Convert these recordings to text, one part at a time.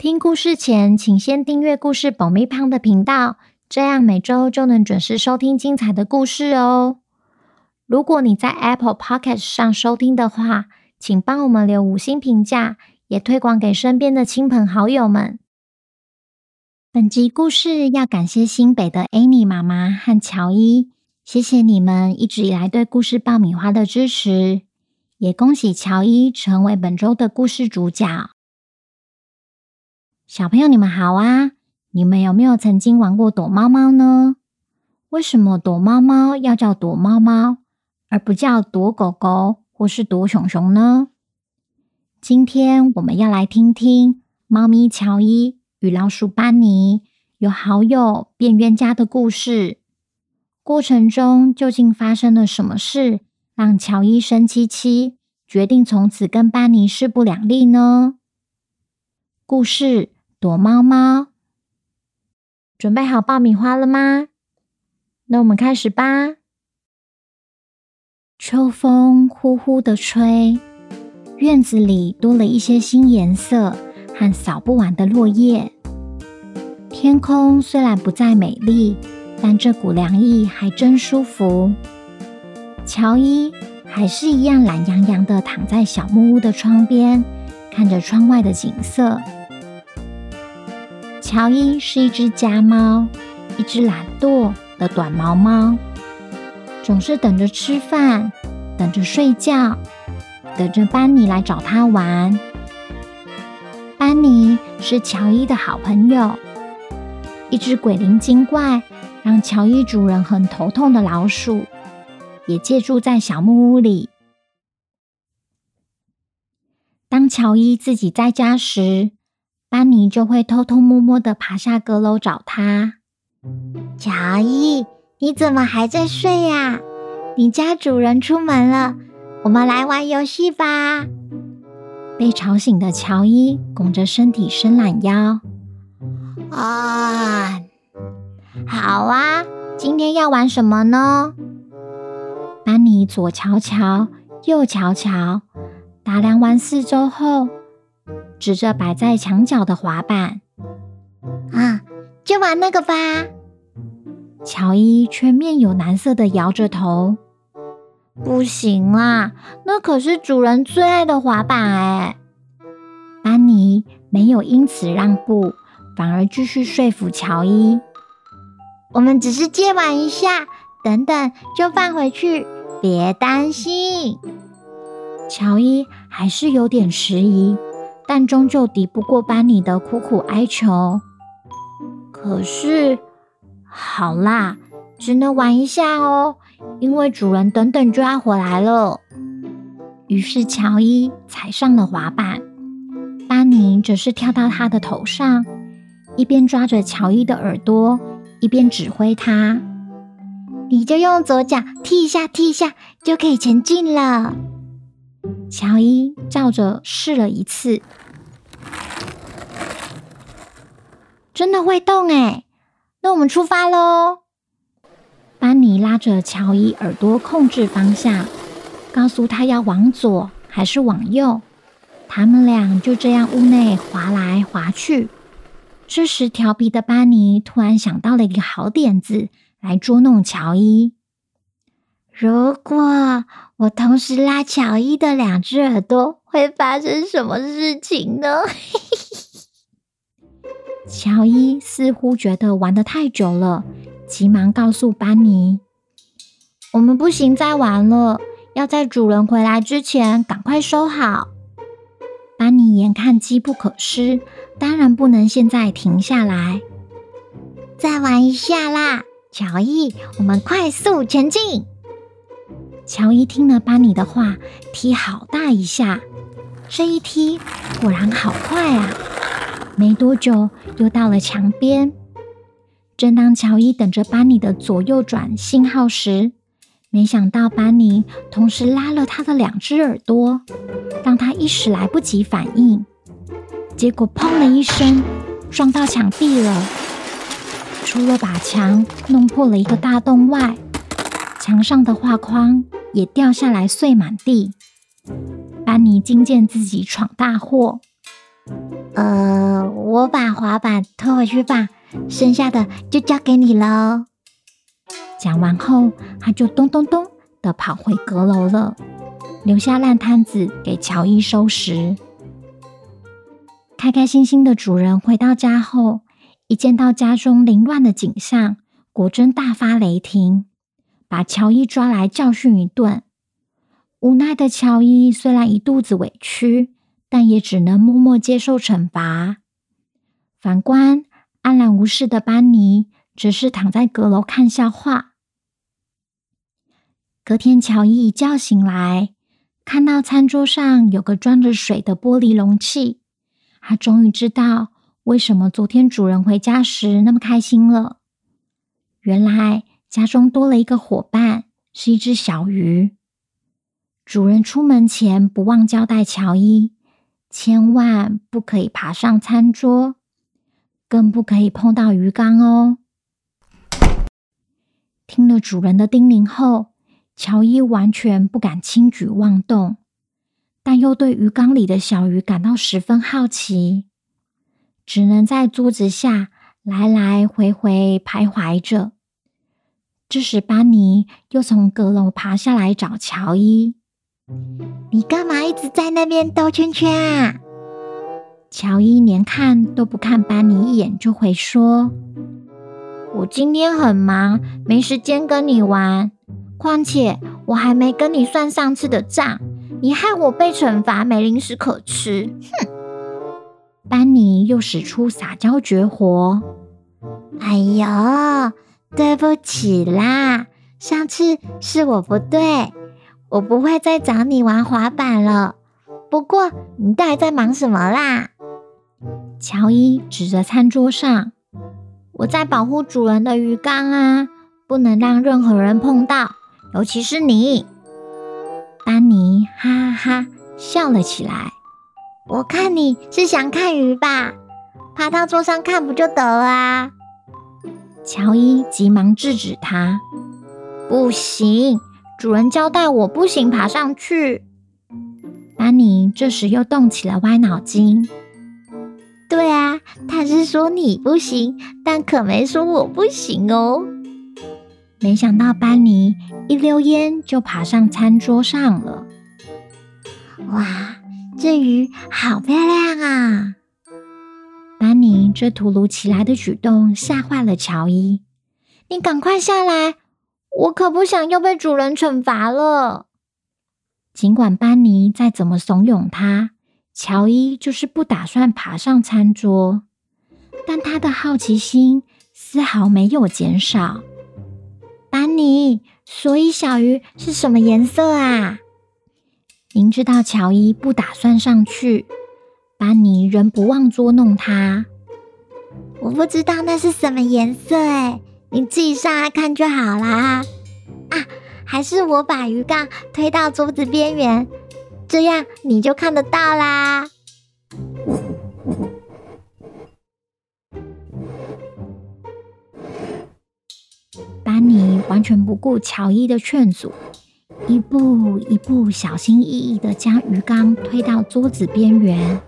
听故事前，请先订阅故事爆米胖的频道，这样每周就能准时收听精彩的故事哦。如果你在 Apple Podcast 上收听的话，请帮我们留五星评价，也推广给身边的亲朋好友们。本集故事要感谢新北的 Annie 妈妈和乔伊，谢谢你们一直以来对故事爆米花的支持，也恭喜乔伊成为本周的故事主角。小朋友，你们好啊！你们有没有曾经玩过躲猫猫呢？为什么躲猫猫要叫躲猫猫，而不叫躲狗狗或是躲熊熊呢？今天我们要来听听猫咪乔伊与老鼠班尼由好友变冤家的故事。过程中究竟发生了什么事，让乔伊生气气，决定从此跟班尼势不两立呢？故事。躲猫猫，准备好爆米花了吗？那我们开始吧。秋风呼呼的吹，院子里多了一些新颜色和扫不完的落叶。天空虽然不再美丽，但这股凉意还真舒服。乔伊还是一样懒洋洋的躺在小木屋的窗边，看着窗外的景色。乔伊是一只家猫，一只懒惰的短毛猫，总是等着吃饭，等着睡觉，等着班尼来找他玩。班尼是乔伊的好朋友，一只鬼灵精怪，让乔伊主人很头痛的老鼠，也借住在小木屋里。当乔伊自己在家时，班尼就会偷偷摸摸的爬下阁楼找他。乔伊，你怎么还在睡呀？你家主人出门了，我们来玩游戏吧。被吵醒的乔伊拱着身体伸懒腰。啊，好啊，今天要玩什么呢？班尼左瞧瞧，右瞧瞧，打量完四周后，指着摆在墙角的滑板，啊，就玩那个吧。乔伊却面有难色的摇着头，不行啦，那可是主人最爱的滑板哎。班尼没有因此让步，反而继续说服乔伊：“我们只是借玩一下，等等就放回去，别担心。”乔伊还是有点迟疑。但终究敌不过班尼的苦苦哀求。可是，好啦，只能玩一下哦，因为主人等等就要回来了。于是乔伊踩上了滑板，班尼则是跳到他的头上，一边抓着乔伊的耳朵，一边指挥他：“你就用左脚踢一下，踢一下，就可以前进了。”乔伊照着试了一次。真的会动哎！那我们出发喽！班尼拉着乔伊耳朵控制方向，告诉他要往左还是往右。他们俩就这样屋内滑来滑去。这时，调皮的班尼突然想到了一个好点子，来捉弄乔伊。如果我同时拉乔伊的两只耳朵，会发生什么事情呢？乔伊似乎觉得玩得太久了，急忙告诉班尼：“我们不行再玩了，要在主人回来之前赶快收好。”班尼眼看机不可失，当然不能现在停下来，再玩一下啦！乔伊，我们快速前进。乔伊听了班尼的话，踢好大一下，这一踢果然好快啊！没多久，又到了墙边。正当乔伊等着班尼的左右转信号时，没想到班尼同时拉了他的两只耳朵，让他一时来不及反应。结果砰的一声，撞到墙壁了。除了把墙弄破了一个大洞外，墙上的画框也掉下来碎满地。班尼惊见自己闯大祸。呃，我把滑板拖回去吧，剩下的就交给你喽。讲完后，他就咚咚咚的跑回阁楼了，留下烂摊子给乔伊收拾。开开心心的主人回到家后，一见到家中凌乱的景象，果真大发雷霆，把乔伊抓来教训一顿。无奈的乔伊虽然一肚子委屈，但也只能默默接受惩罚。反观安然无事的班尼，只是躺在阁楼看笑话。隔天，乔伊一觉醒来，看到餐桌上有个装着水的玻璃容器，他终于知道为什么昨天主人回家时那么开心了。原来家中多了一个伙伴，是一只小鱼。主人出门前不忘交代乔伊，千万不可以爬上餐桌，更不可以碰到鱼缸哦。听了主人的叮咛后，乔伊完全不敢轻举妄动，但又对鱼缸里的小鱼感到十分好奇，只能在桌子下来来回回徘徊着。这时，班尼又从阁楼爬下来找乔伊：“你干嘛一直在那边兜圈圈啊？”乔伊连看都不看班尼一眼，就回说：“我今天很忙，没时间跟你玩。”况且我还没跟你算上次的账，你害我被惩罚，没零食可吃。哼！班尼又使出撒娇绝活。哎呦，对不起啦，上次是我不对，我不会再找你玩滑板了。不过你到底在忙什么啦？乔伊指着餐桌上，我在保护主人的鱼缸啊，不能让任何人碰到。尤其是你，班尼哈哈哈笑了起来。我看你是想看鱼吧？爬到桌上看不就得了啊？乔伊急忙制止他：“不行，主人交代我不行爬上去。”班尼这时又动起了歪脑筋。对啊，他是说你不行，但可没说我不行哦。没想到班尼一溜烟就爬上餐桌上了。哇，这鱼好漂亮啊！班尼这突如其来的举动吓坏了乔伊。你赶快下来，我可不想又被主人惩罚了。尽管班尼再怎么怂恿他，乔伊就是不打算爬上餐桌。但他的好奇心丝毫没有减少。班尼，所以小鱼是什么颜色啊？明知道乔伊不打算上去，班尼仍不忘捉弄他。我不知道那是什么颜色，哎，你自己上来看就好啦。啊，还是我把鱼缸推到桌子边缘，这样你就看得到啦。班尼完全不顾乔伊的劝阻，一步一步小心翼翼地将鱼缸推到桌子边缘。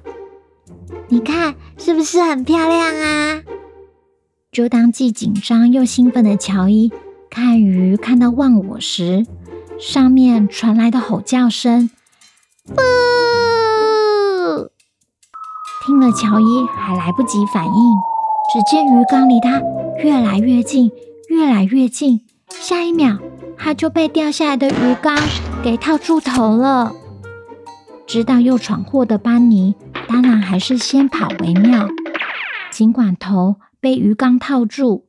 你看，是不是很漂亮啊？就当既紧张又兴奋的乔伊看鱼看到忘我时，上面传来的吼叫声：“不！”听了，乔伊还来不及反应，只见鱼缸离他越来越近。越来越近，下一秒他就被掉下来的鱼缸给套住头了。知道又闯祸的班尼，当然还是先跑为妙。尽管头被鱼缸套住，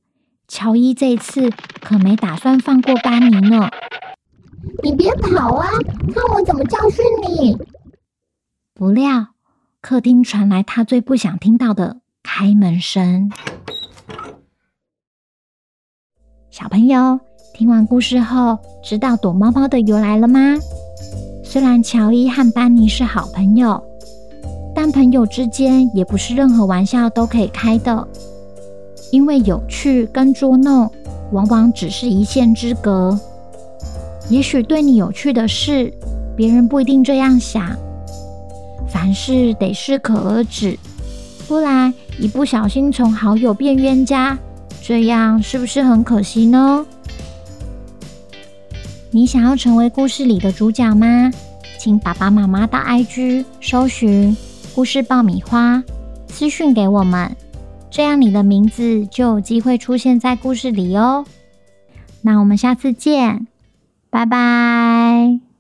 乔伊这次可没打算放过班尼呢。你别跑啊！看我怎么教训你！不料，客厅传来他最不想听到的开门声。小朋友，听完故事后，知道躲猫猫的由来了吗？虽然乔伊和班尼是好朋友，但朋友之间也不是任何玩笑都可以开的，因为有趣跟捉弄往往只是一线之隔。也许对你有趣的事，别人不一定这样想。凡事得适可而止，不然一不小心从好友变冤家，这样是不是很可惜呢？你想要成为故事里的主角吗？请爸爸妈妈到 IG 搜寻“故事爆米花”，私讯给我们，这样你的名字就有机会出现在故事里哦。那我们下次见，拜拜。